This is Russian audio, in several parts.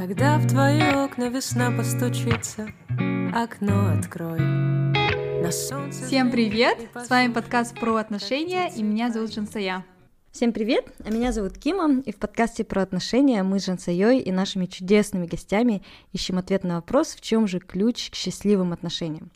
Когда в твои окна весна постучится, окно открой. На солнце Всем привет! С вами подкаст про отношения, и меня зовут Жансая. Всем привет! А меня зовут Кима, и в подкасте про отношения мы с Жансайой и нашими чудесными гостями ищем ответ на вопрос, в чем же ключ к счастливым отношениям.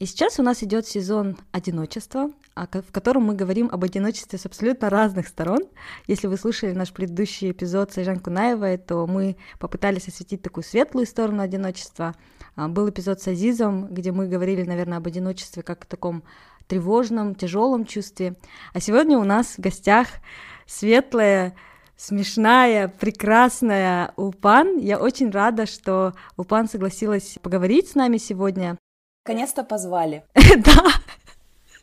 И сейчас у нас идет сезон одиночества, в котором мы говорим об одиночестве с абсолютно разных сторон. Если вы слушали наш предыдущий эпизод с Айжан Кунаевой, то мы попытались осветить такую светлую сторону одиночества. А, был эпизод с Азизом, где мы говорили, наверное, об одиночестве как о таком тревожном, тяжелом чувстве. А сегодня у нас в гостях светлая, смешная, прекрасная Улпан. Я очень рада, что Улпан согласилась поговорить с нами сегодня. Наконец-то позвали. Да.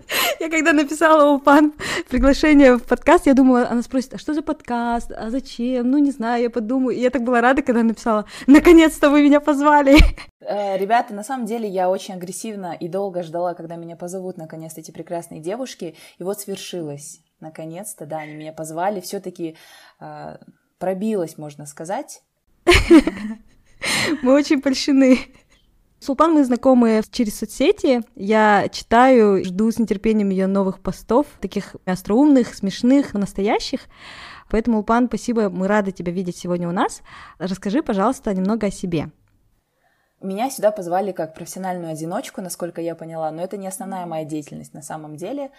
Я когда написала Упан приглашение в подкаст, я думала, она спросит, а что за подкаст, а зачем, ну не знаю, я подумаю. И я так была рада, когда написала, наконец-то вы меня позвали. Э, ребята, на самом деле я очень агрессивно и долго ждала, когда меня позовут наконец эти прекрасные девушки, и вот свершилось. Наконец-то, да, они меня позвали, все-таки э, пробилась, можно сказать. Мы очень польщены. Сулпан мы знакомы через соцсети. Я читаю, жду с нетерпением ее новых постов, таких остроумных, смешных, настоящих. Поэтому, Улпан, спасибо, мы рады тебя видеть сегодня у нас. Расскажи, пожалуйста, немного о себе. Меня сюда позвали как профессиональную одиночку, насколько я поняла, но это не основная моя деятельность на самом деле.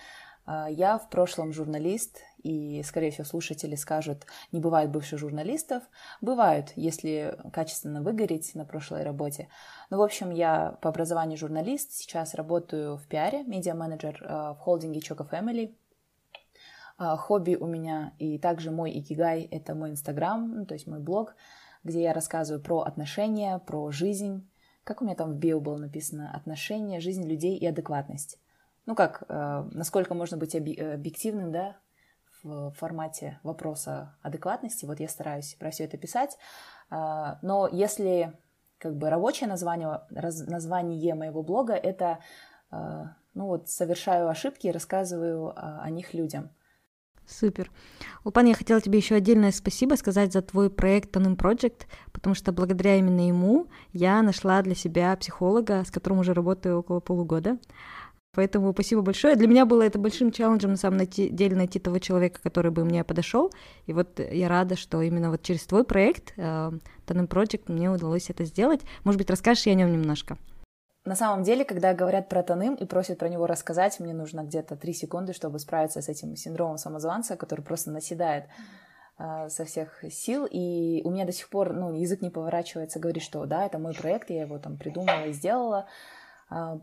А, я в прошлом журналист, и, скорее всего, слушатели скажут, не бывает бывших журналистов. Бывают, если качественно выгореть на прошлой работе. Ну, в общем, я по образованию журналист, сейчас работаю в пиаре, медиа-менеджер а, в холдинге Choco Family. А, хобби у меня и также мой икигай — это мой инстаграм, ну, то есть мой блог, где я рассказываю про отношения, про жизнь. Как у меня там в био было написано? Отношения, жизнь людей и адекватность ну как, э, насколько можно быть объективным, да, в формате вопроса адекватности. Вот я стараюсь про все это писать. Э, но если как бы рабочее название, раз, название моего блога это, э, ну вот, совершаю ошибки и рассказываю о, них людям. Супер. Улпан, я хотела тебе еще отдельное спасибо сказать за твой проект Tanim Project, потому что благодаря именно ему я нашла для себя психолога, с которым уже работаю около полугода. Поэтому спасибо большое. Для меня было это большим челленджем на самом деле найти того человека, который бы мне подошел. И вот я рада, что именно вот через твой проект, Tandem э, Project, мне удалось это сделать. Может быть, расскажешь о нем немножко? На самом деле, когда говорят про Таным и просят про него рассказать, мне нужно где-то три секунды, чтобы справиться с этим синдромом самозванца, который просто наседает э, со всех сил, и у меня до сих пор, ну, язык не поворачивается говорить, что да, это мой проект, я его там придумала и сделала,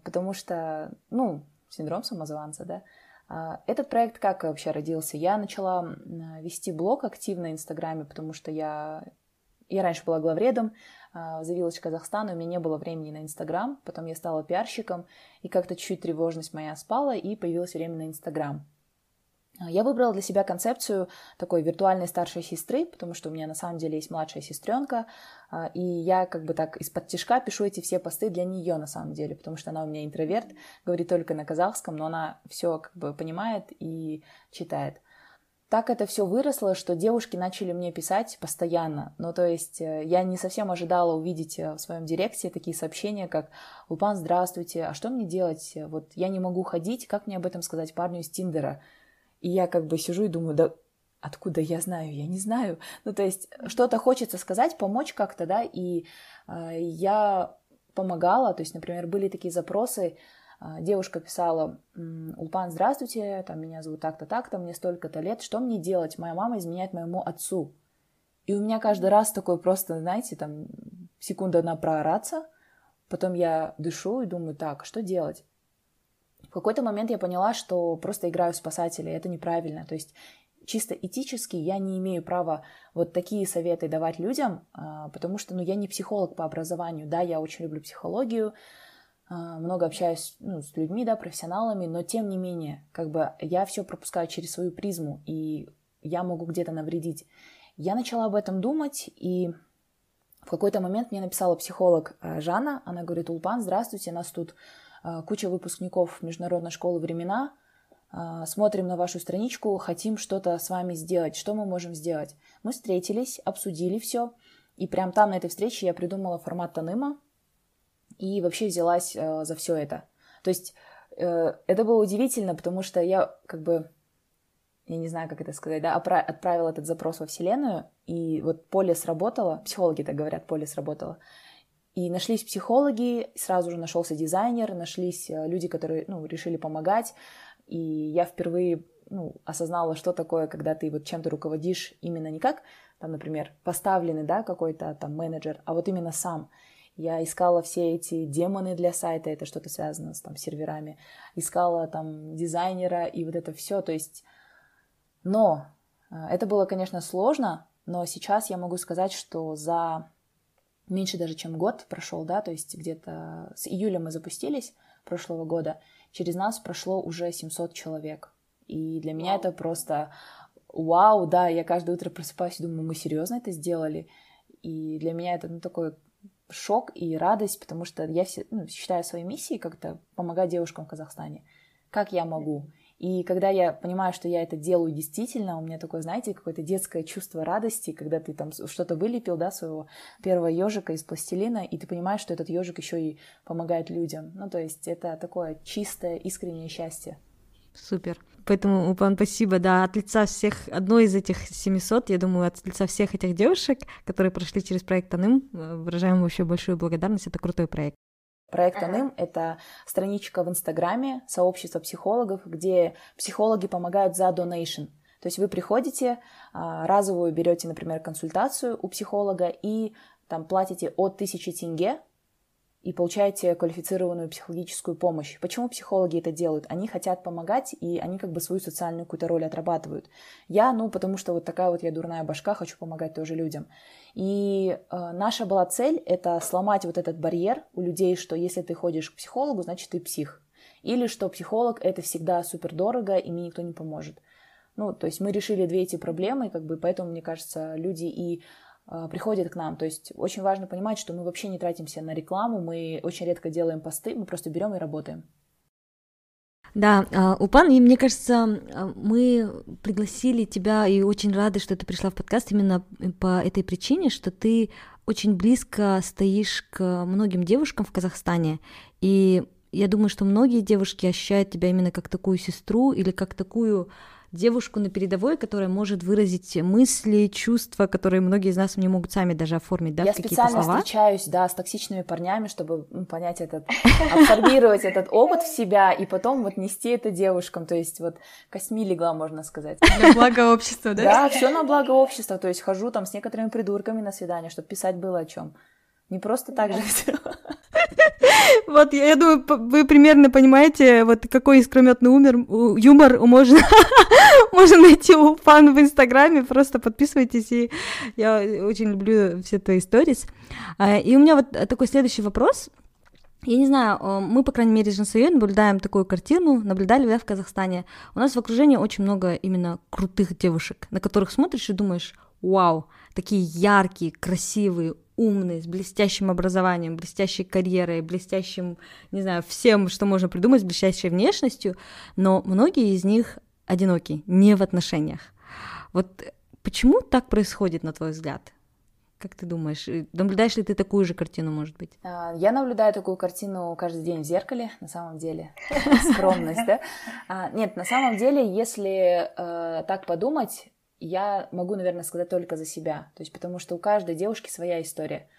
потому что, ну, синдром самозванца, да. А, этот проект как вообще родился? Я начала вести блог активно в Инстаграме, потому что я, я раньше была главредом а, в The Village Казахстана, у меня не было времени на Инстаграм, потом я стала пиарщиком, и как-то чуть тревожность моя спала, и появилось время на Инстаграм. А, я выбрала для себя концепцию такой виртуальной старшей сестры, потому что у меня на самом деле есть младшая сестренка, а, и я как бы так из-под тяжка пишу эти все посты для нее на самом деле, потому что она у меня интроверт, говорит только на казахском, но она все как бы понимает и читает. Так это все выросло, что девушки начали мне писать постоянно. Ну, то есть э, я не совсем ожидала увидеть э, в своем директе такие сообщения, как «Лупан, здравствуйте, а что мне делать? Вот я не могу ходить, как мне об этом сказать парню из Тиндера?» И я как бы сижу и думаю, да откуда я знаю, я не знаю. Ну, то есть что-то хочется сказать, помочь как-то, да, и э, я помогала, то есть, например, были такие запросы, э, девушка писала, Улпан, здравствуйте, там, меня зовут так-то, так-то, мне столько-то лет, что мне делать? Моя мама изменяет моему отцу. И у меня каждый раз такой просто, знаете, там, секунда на проораться, потом я дышу и думаю, так, что делать? Какой-то момент я поняла, что просто играю в спасателя, это неправильно. То есть чисто этически я не имею права вот такие советы давать людям, а, потому что ну, я не психолог по образованию. Да, я очень люблю психологию, а, много общаюсь ну, с людьми, да, профессионалами, но тем не менее, как бы я все пропускаю через свою призму, и я могу где-то навредить. Я начала об этом думать, и в какой-то момент мне написала психолог а, Жанна, она говорит, Улпан, здравствуйте, нас тут куча выпускников Международной школы времена, а, смотрим на вашу страничку, хотим что-то с вами сделать, что мы можем сделать. Мы встретились, обсудили все, И прям там, на этой встрече, я придумала формат Таныма и вообще взялась э, за все это. То есть э, это было удивительно, потому что я как бы, я не знаю, как это сказать, да, отправила этот запрос во Вселенную, и вот поле сработало, психологи так говорят, поле сработало. И нашлись психологи, сразу же нашелся дизайнер, нашлись э, люди, которые ну, решили помогать. И я впервые ну, осознала, что такое, когда ты вот чем-то руководишь именно не как, там, например, поставленный, да, какой-то там менеджер, а вот именно сам. Я искала все эти демоны для сайта, это что-то связано с там серверами, искала там дизайнера и вот это все, то есть, но э, это было, конечно, сложно, но сейчас я могу сказать, что за меньше даже, чем год прошел, да, то есть где-то с июля мы запустились прошлого года, через нас прошло уже 700 человек. И для меня это просто вау, да, я каждое утро просыпаюсь и думаю, мы серьезно это сделали? И для меня это ну, такой шок и радость, потому что я ну, считаю своей миссией как-то помогать девушкам в Казахстане. Как я могу? И когда я понимаю, что я это делаю действительно, у меня такое, знаете, какое-то детское чувство радости, когда ты там что-то вылепил, да, своего первого ежика из пластилина, и ты понимаешь, что этот ежик еще и помогает людям. Ну, то есть это такое чистое, искреннее счастье. Супер. Поэтому, Упан, спасибо, да, от лица всех, одной из этих 700, я думаю, от лица всех этих девушек, которые прошли через проект Аным, э, выражаем вообще большую благодарность, это крутой проект. Проект Аным — это страничка в Инстаграме, сообщество психологов, где психологи помогают за донейшн. То есть вы приходите, а, разовую берете, например, консультацию у психолога и там платите от тысячи тенге и получаете квалифицированную психологическую помощь. Почему психологи это делают? Они хотят помогать, и они как бы свою социальную какую-то роль отрабатывают. Я, ну, потому что вот такая вот я дурная башка, хочу помогать тоже людям. И э, наша была цель — это сломать вот этот барьер у людей, что если ты ходишь к психологу, значит, ты псих. Или что психолог — это всегда супер дорого, и мне никто не поможет. Ну, то есть мы решили две эти проблемы, как бы, поэтому, мне кажется, люди и приходят к нам. То есть очень важно понимать, что мы вообще не тратимся на рекламу, мы очень редко делаем посты, мы просто берем и работаем. Да, а, Упан, и мне кажется, а, мы пригласили тебя и очень рады, что ты пришла в подкаст именно по этой причине, что ты очень близко стоишь к многим девушкам в Казахстане, и я думаю, что многие девушки ощущают тебя именно как такую сестру или как такую девушку на передовой, которая может выразить мысли, чувства, которые многие из нас не могут сами даже оформить, да, Я какие-то слова. Я специально встречаюсь, да, с токсичными парнями, чтобы понять этот, абсорбировать этот опыт в себя и потом вот нести это девушкам, то есть вот косми легла, можно сказать. На благо общества, да? Да, все на благо общества, то есть хожу там с некоторыми придурками на свидание, чтобы писать было о чем. Не просто так же все. Вот, я, думаю, вы примерно понимаете, вот какой искрометный умер, юмор можно, можно найти у фан в Инстаграме, просто подписывайтесь, и я очень люблю все твои сторис. А, и у меня вот такой следующий вопрос. Я не знаю, мы, по крайней мере, с Жансуей наблюдаем такую картину, наблюдали, да, в Казахстане. У нас в окружении очень много именно крутых девушек, на которых смотришь и думаешь, вау, такие яркие, красивые, умный, с блестящим образованием, блестящей карьерой, блестящим, не знаю, всем, что можно придумать, с блестящей внешностью, но многие из них одиноки, не в отношениях. Вот почему так происходит, на твой взгляд? Как ты думаешь, наблюдаешь ли ты такую же картину, может быть? А, я наблюдаю такую картину каждый день в зеркале, на самом деле. Скромность, да? А, нет, на самом деле, если э, так подумать, я могу, наверное, сказать только за себя. То есть, потому что у каждой девушки своя история.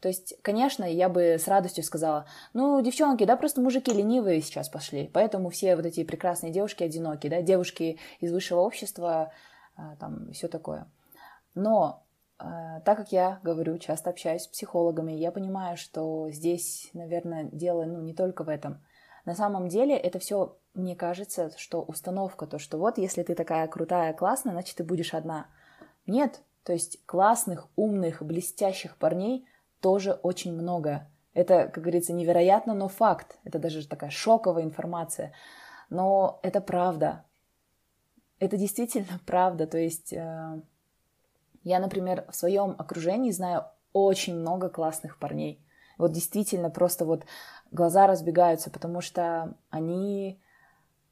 То есть, конечно, я бы с радостью сказала, ну, девчонки, да, просто мужики ленивые сейчас пошли, поэтому все вот эти прекрасные девушки одиноки, да, девушки из высшего общества, а, там, все такое. Но а, так как я говорю, часто общаюсь с психологами, я понимаю, что здесь, наверное, дело ну, не только в этом. На самом деле это все мне кажется, что установка, то, что вот если ты такая крутая, классная, значит, ты будешь одна. Нет, то есть классных, умных, блестящих парней тоже очень много. Это, как говорится, невероятно, но факт. Это даже такая шоковая информация. Но это правда. Это действительно правда. То есть э, я, например, в своем окружении знаю очень много классных парней. Вот действительно просто вот глаза разбегаются, потому что они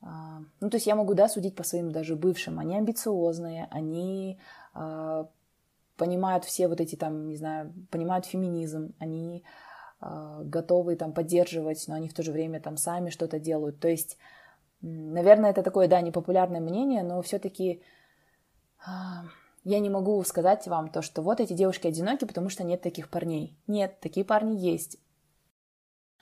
а, ну, то есть я могу, да, судить по своим даже бывшим. Они амбициозные, они а, понимают все вот эти там, не знаю, понимают феминизм, они э, готовы там поддерживать, но они в то же время там сами что-то делают. То есть, наверное, это такое, да, непопулярное мнение, но все-таки я не могу сказать вам то, что вот эти девушки одиноки, потому что нет таких парней. Нет, такие парни есть.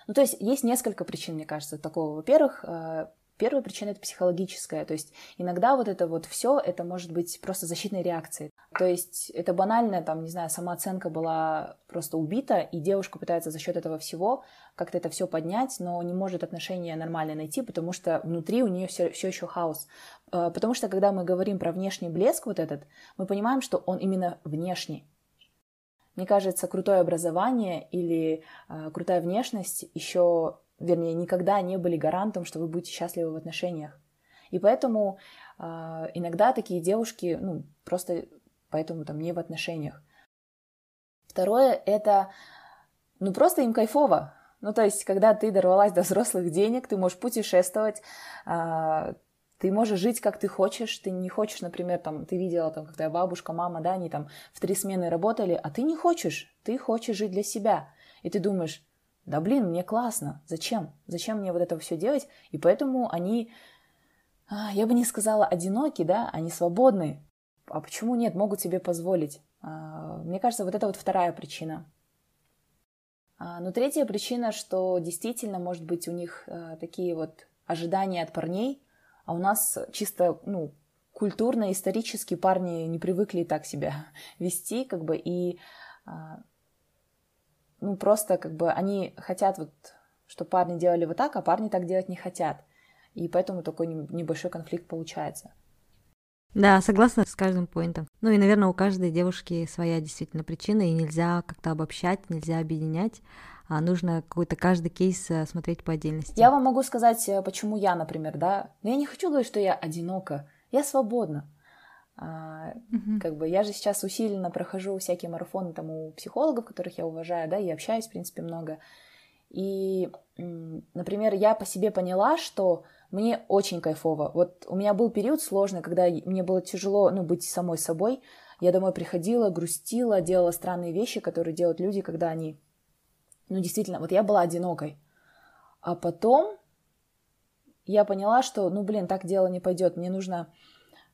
Ну, то есть есть несколько причин, мне кажется, такого. Во-первых, э, первая причина это психологическая. То есть иногда вот это вот все, это может быть просто защитной реакцией. То есть это банально, там, не знаю, самооценка была просто убита, и девушка пытается за счет этого всего как-то это все поднять, но не может отношения нормально найти, потому что внутри у нее все, все еще хаос. Э, потому что когда мы говорим про внешний блеск вот этот, мы понимаем, что он именно внешний. Мне кажется, крутое образование или э, крутая внешность еще, вернее, никогда не были гарантом, что вы будете счастливы в отношениях. И поэтому э, иногда такие девушки, ну, просто поэтому там не в отношениях. Второе — это, ну, просто им кайфово. Ну, то есть, когда ты дорвалась до взрослых денег, ты можешь путешествовать, ты можешь жить, как ты хочешь, ты не хочешь, например, там, ты видела, там, когда бабушка, мама, да, они там в три смены работали, а ты не хочешь, ты хочешь жить для себя. И ты думаешь, да блин, мне классно, зачем? Зачем мне вот это все делать? И поэтому они, а, я бы не сказала одиноки, да, они свободны. А почему нет, могут себе позволить? А, мне кажется, вот это вот вторая причина. А, но третья причина, что действительно, может быть, у них такие вот ожидания от парней, а у нас чисто, ну, культурно, исторически парни не привыкли так себя вести, как бы, и, а, ну, просто, как бы, они хотят вот, что парни делали вот так, а парни так делать не хотят. И поэтому такой небольшой конфликт получается. Да, согласна с каждым поинтом. Ну и, наверное, у каждой девушки своя действительно причина, и нельзя как-то обобщать, нельзя объединять а нужно какой-то каждый кейс э, смотреть по отдельности. Я вам могу сказать, э, почему я, например, да, но я не хочу говорить, что я одинока, я свободна. А, угу. Как бы я же сейчас усиленно прохожу всякие марафоны там у психологов, которых я уважаю, да, и общаюсь, в принципе, много. И, например, я по себе поняла, что мне очень кайфово. Вот у меня был период сложный, когда мне было тяжело, ну, быть самой собой. Я домой приходила, грустила, делала странные вещи, которые делают люди, когда они ну, действительно, вот я была одинокой. А потом я поняла, что, ну, блин, так дело не пойдет. Мне нужно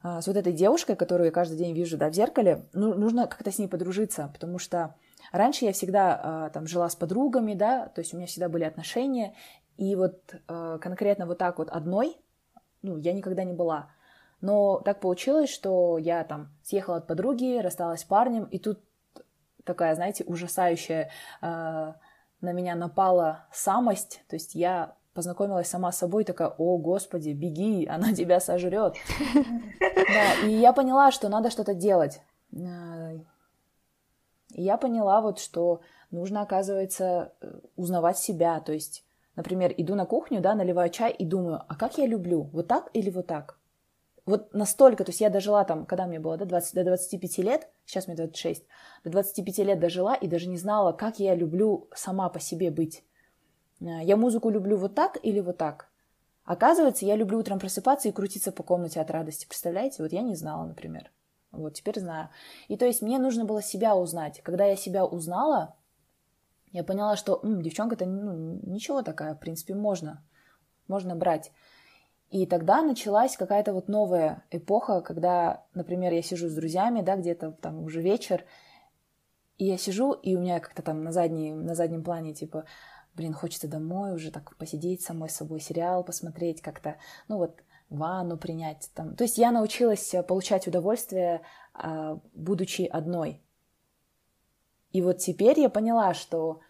а, с вот этой девушкой, которую я каждый день вижу, да, в зеркале, ну, нужно как-то с ней подружиться, потому что раньше я всегда а, там жила с подругами, да, то есть у меня всегда были отношения, и вот а, конкретно вот так вот одной, ну, я никогда не была. Но так получилось, что я там съехала от подруги, рассталась с парнем, и тут такая, знаете, ужасающая а, на меня напала самость, то есть я познакомилась сама с собой, такая, о, господи, беги, она тебя сожрет. Да, и я поняла, что надо что-то делать. Э, и я поняла вот, что нужно, оказывается, узнавать себя, то есть, например, иду на кухню, да, наливаю чай и думаю, а как я люблю, вот так или вот так? Вот настолько, то есть я дожила там, когда мне было, да, 20, до 25 лет, сейчас мне 26, до 25 лет дожила и даже не знала, как я люблю сама по себе быть. Э, я музыку люблю вот так или вот так. Оказывается, я люблю утром просыпаться и крутиться по комнате от радости. Представляете? Вот я не знала, например. Вот теперь знаю. И то есть мне нужно было себя узнать. Когда я себя узнала, я поняла, что девчонка-то ну, ничего такая, в принципе, можно. Можно брать. И тогда началась какая-то вот новая эпоха, когда, например, я сижу с друзьями, да, где-то там уже вечер, и я сижу, и у меня как-то там на, задней, на заднем плане, типа, блин, хочется домой уже так посидеть самой собой, сериал посмотреть как-то, ну вот, ванну принять там. То есть я научилась получать удовольствие, а, будучи одной. И вот теперь я поняла, что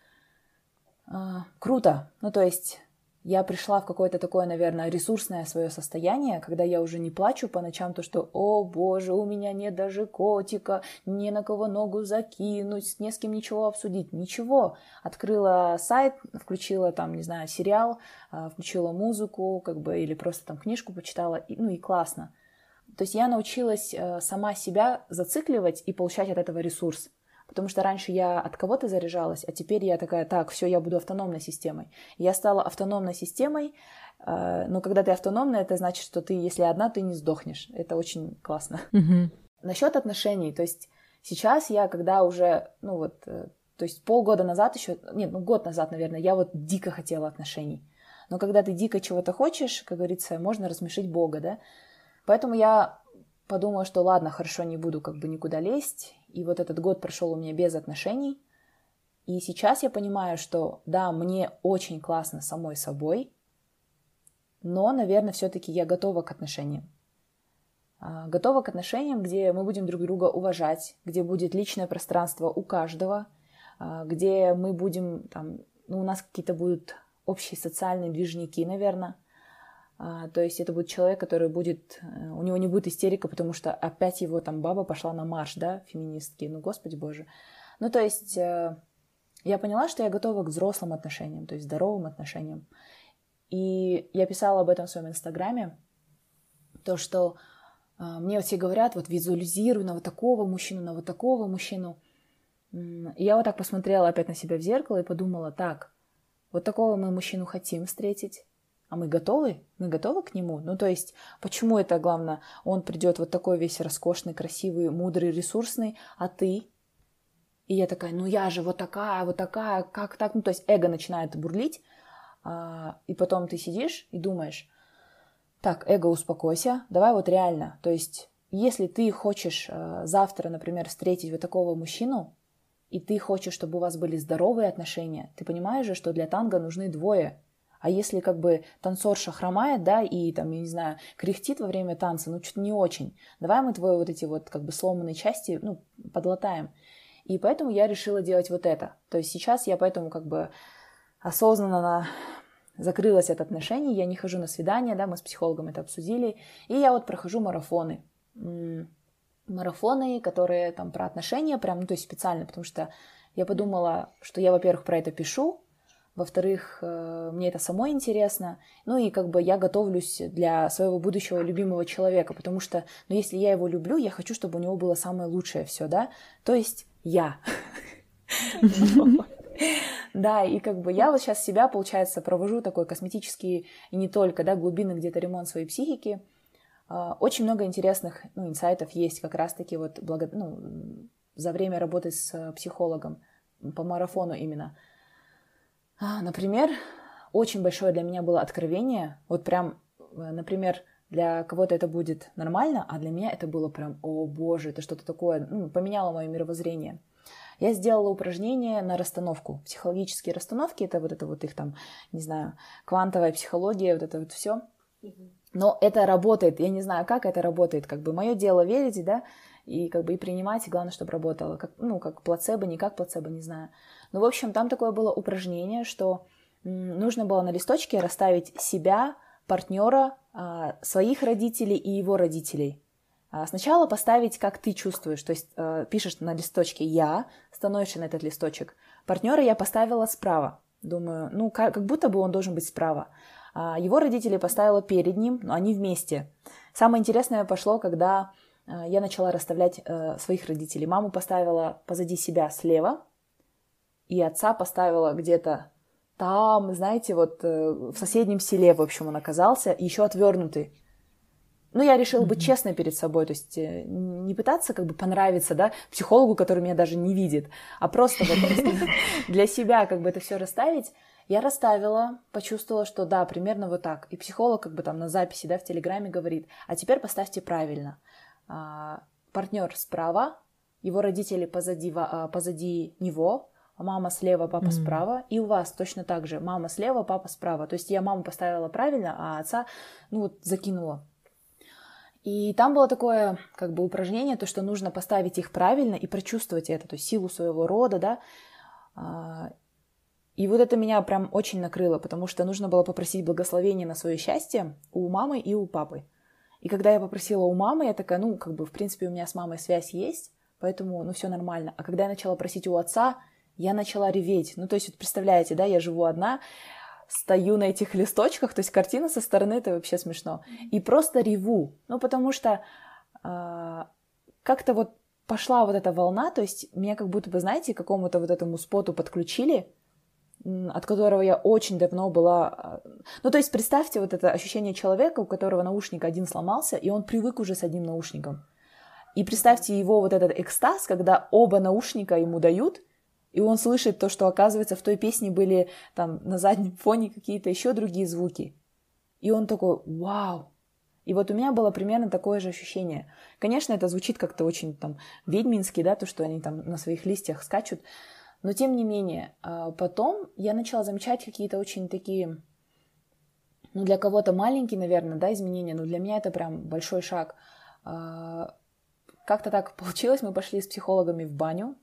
а, круто. Ну, то есть я пришла в какое-то такое, наверное, ресурсное свое состояние, когда я уже не плачу по ночам, то что, о боже, у меня нет даже котика, не на кого ногу закинуть, не с кем ничего обсудить, ничего. Открыла сайт, включила там, не знаю, сериал, а, включила музыку, как бы, или просто там книжку почитала, и, ну и классно. То есть я научилась э, сама себя зацикливать и получать от этого ресурс. Потому что раньше я от кого-то заряжалась, а теперь я такая, так, все, я буду автономной системой. Я стала автономной системой, э, но когда ты автономная, это значит, что ты, если одна, ты не сдохнешь. Это очень классно. Угу. Насчет отношений, то есть Сейчас я, когда уже, ну вот, э, то есть полгода назад еще, нет, ну год назад, наверное, я вот дико хотела отношений. Но когда ты дико чего-то хочешь, как говорится, можно рассмешить Бога, да? Поэтому я подумала, что ладно, хорошо, не буду как бы никуда лезть. И вот этот год прошел у меня без отношений. И сейчас я понимаю, что да, мне очень классно самой собой, но, наверное, все-таки я готова к отношениям. А, готова к отношениям, где мы будем друг друга уважать, где будет личное пространство у каждого, а, где мы будем, там, ну, у нас какие-то будут общие социальные движники, наверное. А, то есть это будет человек, который будет, э, у него не будет истерика, потому что опять его там баба пошла на марш, да, феминистки, ну, господи боже. Ну, то есть э, я поняла, что я готова к взрослым отношениям, то есть здоровым отношениям. И я писала об этом в своем инстаграме, то, что э, мне вот все говорят, вот визуализируй на вот такого мужчину, на вот такого мужчину. И я вот так посмотрела опять на себя в зеркало и подумала, так, вот такого мы мужчину хотим встретить, а мы готовы? Мы готовы к нему? Ну, то есть, почему это главное? Он придет вот такой весь роскошный, красивый, мудрый, ресурсный, а ты? И я такая, ну я же вот такая, вот такая, как так? Ну, то есть эго начинает бурлить, а, и потом ты сидишь и думаешь, так, эго, успокойся, давай вот реально. То есть, если ты хочешь а, завтра, например, встретить вот такого мужчину, и ты хочешь, чтобы у вас были здоровые отношения, ты понимаешь же, что для танго нужны двое. А если как бы танцорша хромает, да, и там, я не знаю, кряхтит во время танца, ну, что-то не очень. Давай мы твои вот эти вот как бы сломанные части, ну, подлатаем. И поэтому я решила делать вот это. То есть сейчас я поэтому как бы осознанно закрылась от отношений, я не хожу на свидания, да, мы с психологом это обсудили, и я вот прохожу марафоны марафоны, которые там про отношения, прям, ну, то есть специально, потому что я подумала, что я, во-первых, про это пишу, во-вторых, э, мне это самой интересно, ну и как бы я готовлюсь для своего будущего любимого человека, потому что, ну, если я его люблю, я хочу, чтобы у него было самое лучшее все, да, то есть я. Да, и как бы я вот сейчас себя, получается, провожу такой косметический и не только, да, глубинный где-то ремонт своей психики, а, очень много интересных ну, инсайтов есть как раз-таки вот благо, ну, за время работы с э, психологом по марафону именно. А, например, очень большое для меня было откровение. Вот прям, э, например, для кого-то это будет нормально, а для меня это было прям, о боже, это что-то такое, ну, поменяло мое мировоззрение. Я сделала упражнение на расстановку. Психологические расстановки, это вот это вот их там, не знаю, квантовая психология, вот это вот все. Но это работает, я не знаю, как это работает, как бы мое дело верить, да, и как бы и принимать, и главное, чтобы работало, как, ну, как плацебо, не как плацебо, не знаю. Ну, в общем, там такое было упражнение, что нужно было на листочке расставить себя, партнера, а, своих родителей и его родителей. А, сначала поставить, как ты чувствуешь, то есть а, пишешь на листочке «я», становишься на этот листочек. Партнера я поставила справа. Думаю, ну, как, будто бы он должен быть справа. А, его родители поставила перед ним, но они вместе. Самое интересное пошло, когда а, я начала расставлять э, своих родителей. Маму поставила позади себя слева, и отца поставила где-то там, знаете, вот э, в соседнем селе, в общем, он оказался, еще отвернутый. Ну, я решила быть честной перед собой, то есть э, не пытаться как бы понравиться, да, психологу, который меня даже не видит, а просто вот для себя как бы это все расставить. Я расставила, почувствовала, что да, примерно вот так. И психолог как бы там на записи, да, в Телеграме говорит, а теперь поставьте правильно. А, партнер справа, его родители позади, а, позади него, мама слева, папа mm. справа, и у вас точно так же, мама слева, папа справа. То есть я маму поставила правильно, а отца, ну вот, закинула. И там было такое, как бы, упражнение, то, что нужно поставить их правильно и прочувствовать это, то есть силу своего рода, да, а, и вот это меня прям очень накрыло, потому что нужно было попросить благословения на свое счастье у мамы и у папы. И когда я попросила у мамы, я такая, ну, как бы, в принципе, у меня с мамой связь есть, поэтому, ну, все нормально. А когда я начала просить у отца, я начала реветь. Ну, то есть, вот представляете, да, я живу одна, стою на этих листочках, то есть картина со стороны, это вообще смешно. И просто реву. Ну, потому что э, как-то вот пошла вот эта волна, то есть меня как будто бы, знаете, к какому-то вот этому споту подключили, от которого я очень давно была... А, ну, то есть представьте вот это ощущение человека, у которого наушник один сломался, и он привык уже с одним наушником. И представьте его вот этот экстаз, когда оба наушника ему дают, и он слышит то, что, оказывается, в той песне были там на заднем фоне какие-то еще другие звуки. И он такой, вау. И вот у меня было примерно такое же ощущение. Конечно, это звучит как-то очень там ведьмински, да, то, что они там на своих листьях скачут. Но тем не менее, а, потом я начала замечать какие-то очень такие, ну, для кого-то маленькие, наверное, да, изменения, но для меня это прям большой шаг. А, как-то так получилось, мы пошли с психологами в баню,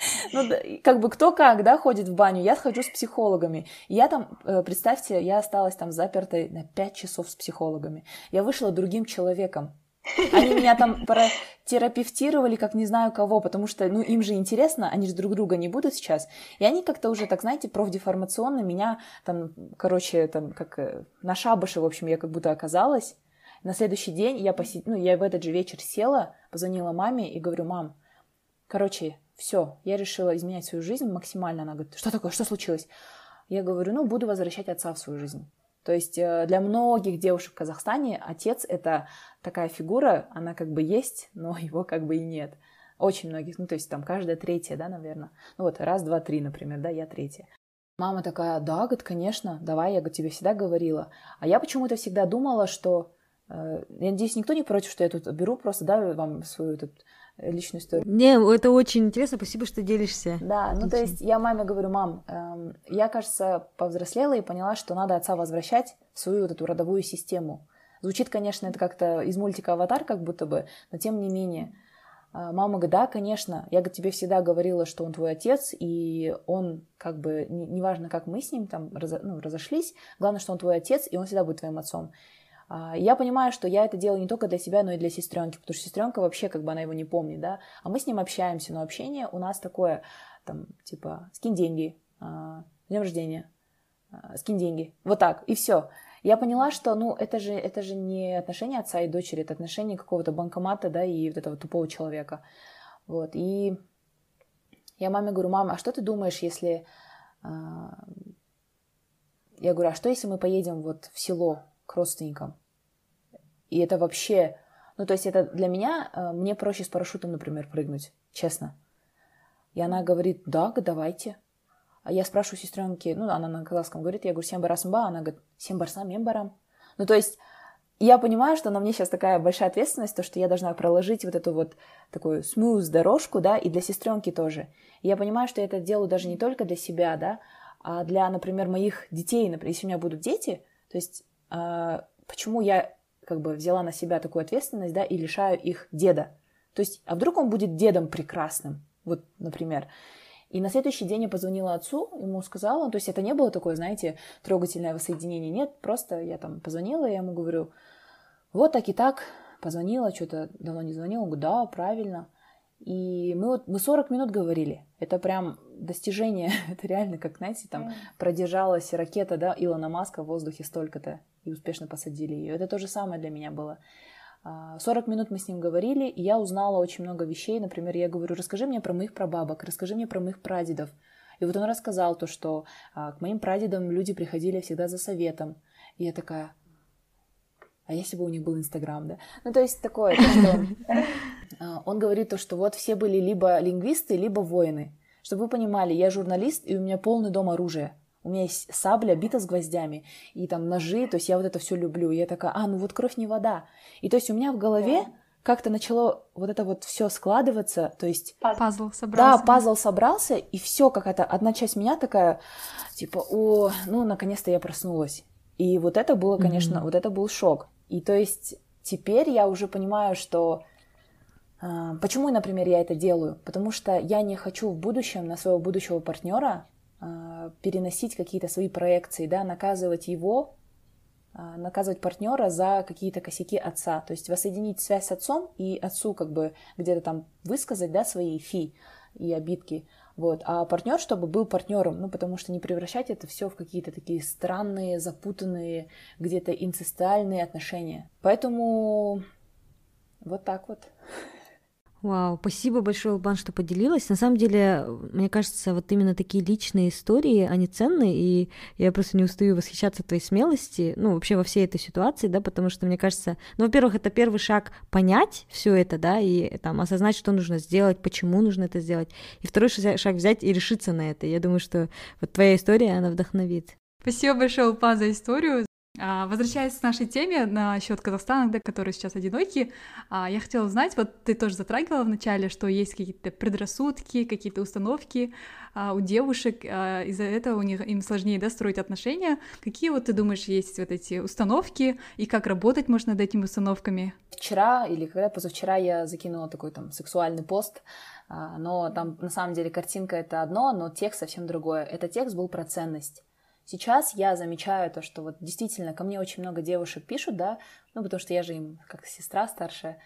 ну, как бы кто как, да, ходит в баню. Я хожу с психологами. я там, э, представьте, я осталась там запертой на 5 часов с психологами. Я вышла другим человеком. Они меня там протерапевтировали, как не знаю кого, потому что, ну, им же интересно, они же друг друга не будут сейчас. И они как-то уже, так знаете, профдеформационно меня там, короче, там, как э, на шабаше, в общем, я как будто оказалась. На следующий день я посид... ну, я в этот же вечер села, позвонила маме и говорю, мам, короче, все, я решила изменять свою жизнь максимально. Она говорит, что такое, что случилось? Я говорю, ну, буду возвращать отца в свою жизнь. То есть э, для многих девушек в Казахстане отец это такая фигура, она как бы есть, но его как бы и нет. Очень многих, ну то есть там каждая третья, да, наверное. Ну вот раз, два, три, например, да, я третья. Мама такая, да, говорит, конечно, давай, я тебе всегда говорила. А я почему-то всегда думала, что, э, я надеюсь, никто не против, что я тут беру просто, да, вам свою тут личную историю. Не, это очень интересно, спасибо, что делишься. Да, ну Отлично. то есть я маме говорю, мам, эм, я, кажется, повзрослела и поняла, что надо отца возвращать в свою вот эту родовую систему. Звучит, конечно, это как-то из мультика «Аватар» как будто бы, но тем не менее. Э, мама говорит, да, конечно, я тебе всегда говорила, что он твой отец, и он как бы, неважно, как мы с ним там ну, разошлись, главное, что он твой отец, и он всегда будет твоим отцом. А, я понимаю, что я это делаю не только для себя, но и для сестренки, потому что сестренка вообще как бы она его не помнит, да, а мы с ним общаемся, но общение у нас такое, там, типа, скинь деньги, а, днем рождения, а, скинь деньги, вот так, и все. Я поняла, что, ну, это же, это же не отношения отца и дочери, это отношения какого-то банкомата, да, и вот этого тупого человека. Вот, и я маме говорю, мама, а что ты думаешь, если... Я говорю, а что, если мы поедем вот в село к родственникам? И это вообще... Ну, то есть это для меня, э, мне проще с парашютом, например, прыгнуть, честно. И она говорит, да, давайте. А я спрашиваю сестренки, ну, она на казахском говорит, я говорю, семь барасмба, она говорит, семь барса, мем барам. Ну, то есть я понимаю, что на мне сейчас такая большая ответственность, то, что я должна проложить вот эту вот такую смуз дорожку, да, и для сестренки тоже. И я понимаю, что я это делаю даже не только для себя, да, а для, например, моих детей, например, если у меня будут дети, то есть почему я как бы взяла на себя такую ответственность, да, и лишаю их деда. То есть, а вдруг он будет дедом прекрасным, вот, например. И на следующий день я позвонила отцу, ему сказала, то есть это не было такое, знаете, трогательное воссоединение, нет, просто я там позвонила, я ему говорю, вот так и так, позвонила, что-то давно не звонила, он говорит, да, правильно. И мы вот мы 40 минут говорили. Это прям достижение. Это реально, как, знаете, там продержалась ракета, да, Илона Маска в воздухе столько-то и успешно посадили ее. Это то же самое для меня было. 40 а, минут мы с ним говорили, и я узнала очень много вещей. Например, я говорю, расскажи мне про моих прабабок, расскажи мне про моих прадедов. И вот он рассказал то, что а, к моим прадедам люди приходили всегда за советом. И я такая, а если бы у них был Инстаграм, да? Ну, то есть такое, то, что а, он говорит то, что вот все были либо лингвисты, либо воины. Чтобы вы понимали, я журналист, и у меня полный дом оружия. У меня есть сабля, бита с гвоздями, и там ножи, то есть я вот это все люблю. И я такая, а, ну вот кровь не вода. И то есть у меня в голове как-то начало вот это вот все складываться, то есть... Пазл собрался. Да, пазл собрался, и все какая-то одна часть меня такая, типа, о, ну, наконец-то я проснулась. И вот это было, конечно, mm-hmm. вот это был шок. И то есть теперь я уже понимаю, что э, почему, например, я это делаю? Потому что я не хочу в будущем на своего будущего партнера а, переносить какие-то свои проекции, да, наказывать его, а, наказывать партнера за какие-то косяки отца. То есть воссоединить связь с отцом и отцу как бы где-то там высказать, да, свои фи и обидки. Вот. А партнер, чтобы был партнером, ну, потому что не превращать это все в какие-то такие странные, запутанные, где-то инцестуальные отношения. Поэтому вот так вот. Вау, спасибо большое, Улбан, что поделилась. На самом деле, мне кажется, вот именно такие личные истории, они ценны, и я просто не устаю восхищаться твоей смелости, ну, вообще во всей этой ситуации, да, потому что, мне кажется, ну, во-первых, это первый шаг понять все это, да, и там осознать, что нужно сделать, почему нужно это сделать, и второй шаг взять и решиться на это. Я думаю, что вот твоя история, она вдохновит. Спасибо большое, Улпан, за историю. А, возвращаясь к нашей теме насчет Казахстана, да, которые сейчас одиноки, а, я хотела узнать, вот ты тоже затрагивала вначале, что есть какие-то предрассудки, какие-то установки а, у девушек, из-за этого у них им сложнее да, строить отношения. Какие вот ты думаешь есть вот эти установки и как работать можно над этими установками? Вчера или когда позавчера я закинула такой там сексуальный пост, но там на самом деле картинка это одно, но текст совсем другое. Этот текст был про ценность. Сейчас я замечаю то, что вот действительно ко мне очень много девушек пишут, да, ну, потому что я же им как сестра старшая,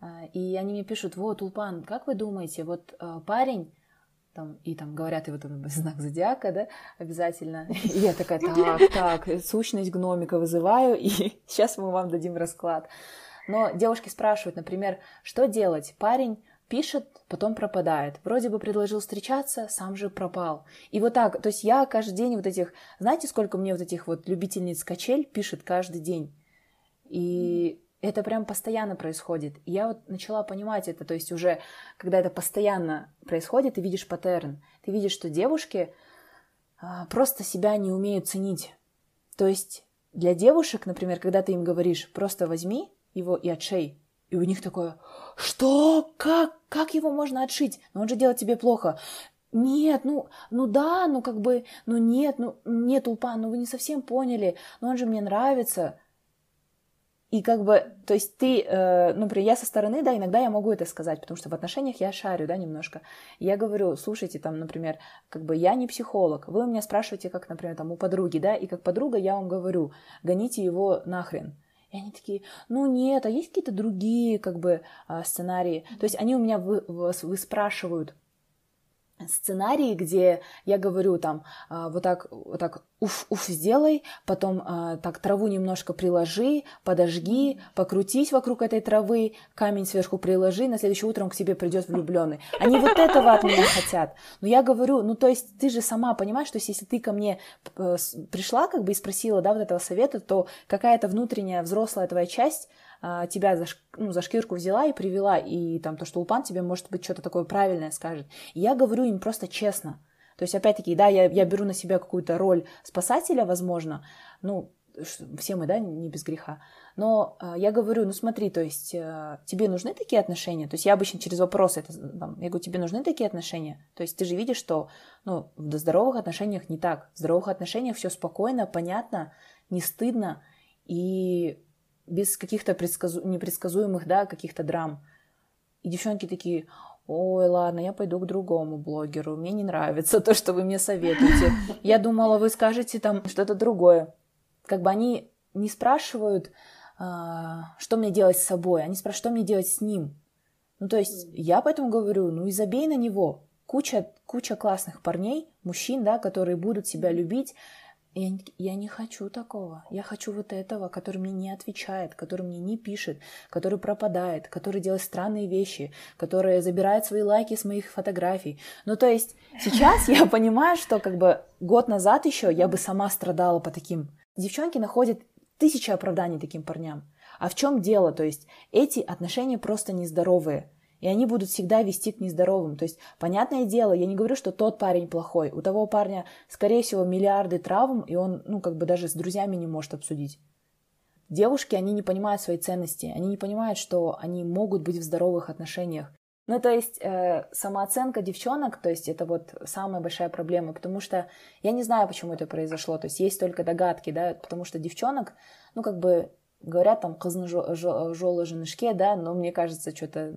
а, и они мне пишут, вот, Улпан, как вы думаете, вот э, парень, там, и там говорят, и вот этот знак зодиака, да, обязательно. И я такая, так, так, сущность гномика вызываю, и сейчас мы вам дадим расклад. Но девушки спрашивают, например, что делать? Парень пишет, потом пропадает. Вроде бы предложил встречаться, сам же пропал. И вот так, то есть я каждый день вот этих, знаете, сколько мне вот этих вот любительниц качель пишет каждый день? И это прям постоянно происходит. И я вот начала понимать это, то есть уже, когда это постоянно происходит, ты видишь паттерн, ты видишь, что девушки а, просто себя не умеют ценить. То есть для девушек, например, когда ты им говоришь, просто возьми его и отшей, и у них такое, что? Как? Как его можно отшить? Но он же делает тебе плохо. Нет, ну, ну да, ну как бы, ну нет, ну нет, Улпан, ну вы не совсем поняли, но он же мне нравится. И как бы, то есть ты, э, ну, например, я со стороны, да, иногда я могу это сказать, потому что в отношениях я шарю, да, немножко. Я говорю, слушайте, там, например, как бы я не психолог, вы у меня спрашиваете, как, например, там, у подруги, да, и как подруга я вам говорю, гоните его нахрен. И они такие, ну нет, а есть какие-то другие как бы а, сценарии. То есть они у меня вы, вы, вы спрашивают, сценарии, где я говорю там а, вот так, вот так, уф, уф, сделай, потом а, так траву немножко приложи, подожги, покрутись вокруг этой травы, камень сверху приложи, на следующее утро он к тебе придет влюбленный. Они вот этого от меня хотят. Но я говорю, ну то есть ты же сама понимаешь, что если ты ко мне э, пришла как бы и спросила, да, вот этого совета, то какая-то внутренняя взрослая твоя часть тебя за, ну, за шкирку взяла и привела, и там то, что Улпан тебе, может быть, что-то такое правильное скажет. И я говорю им просто честно. То есть, опять-таки, да, я, я беру на себя какую-то роль спасателя, возможно, ну, все мы, да, не без греха. Но э, я говорю, ну смотри, то есть э, тебе нужны такие отношения? То есть я обычно через вопросы это, там, я говорю, тебе нужны такие отношения? То есть ты же видишь, что, ну, в здоровых отношениях не так. В здоровых отношениях все спокойно, понятно, не стыдно. И без каких-то предсказу... непредсказуемых, да, каких-то драм. И девчонки такие, ой, ладно, я пойду к другому блогеру, мне не нравится то, что вы мне советуете. Я думала, вы скажете там что-то другое. Как бы они не спрашивают, а, что мне делать с собой, они спрашивают, что мне делать с ним. Ну, то есть я поэтому говорю, ну и забей на него. Куча, куча классных парней, мужчин, да, которые будут себя любить, я, я не хочу такого. Я хочу вот этого, который мне не отвечает, который мне не пишет, который пропадает, который делает странные вещи, который забирает свои лайки с моих фотографий. Ну, то есть сейчас я понимаю, что как бы год назад еще я бы сама страдала по таким. Девчонки находят тысячи оправданий таким парням. А в чем дело? То есть эти отношения просто нездоровые и они будут всегда вести к нездоровым. То есть, понятное дело, я не говорю, что тот парень плохой. У того парня, скорее всего, миллиарды травм, и он, ну, как бы даже с друзьями не может обсудить. Девушки, они не понимают своей ценности, они не понимают, что они могут быть в здоровых отношениях. Ну, то есть э, самооценка девчонок, то есть это вот самая большая проблема, потому что я не знаю, почему это произошло, то есть есть только догадки, да, потому что девчонок, ну, как бы говорят там «кызны жолы женышке», да, но мне кажется, что-то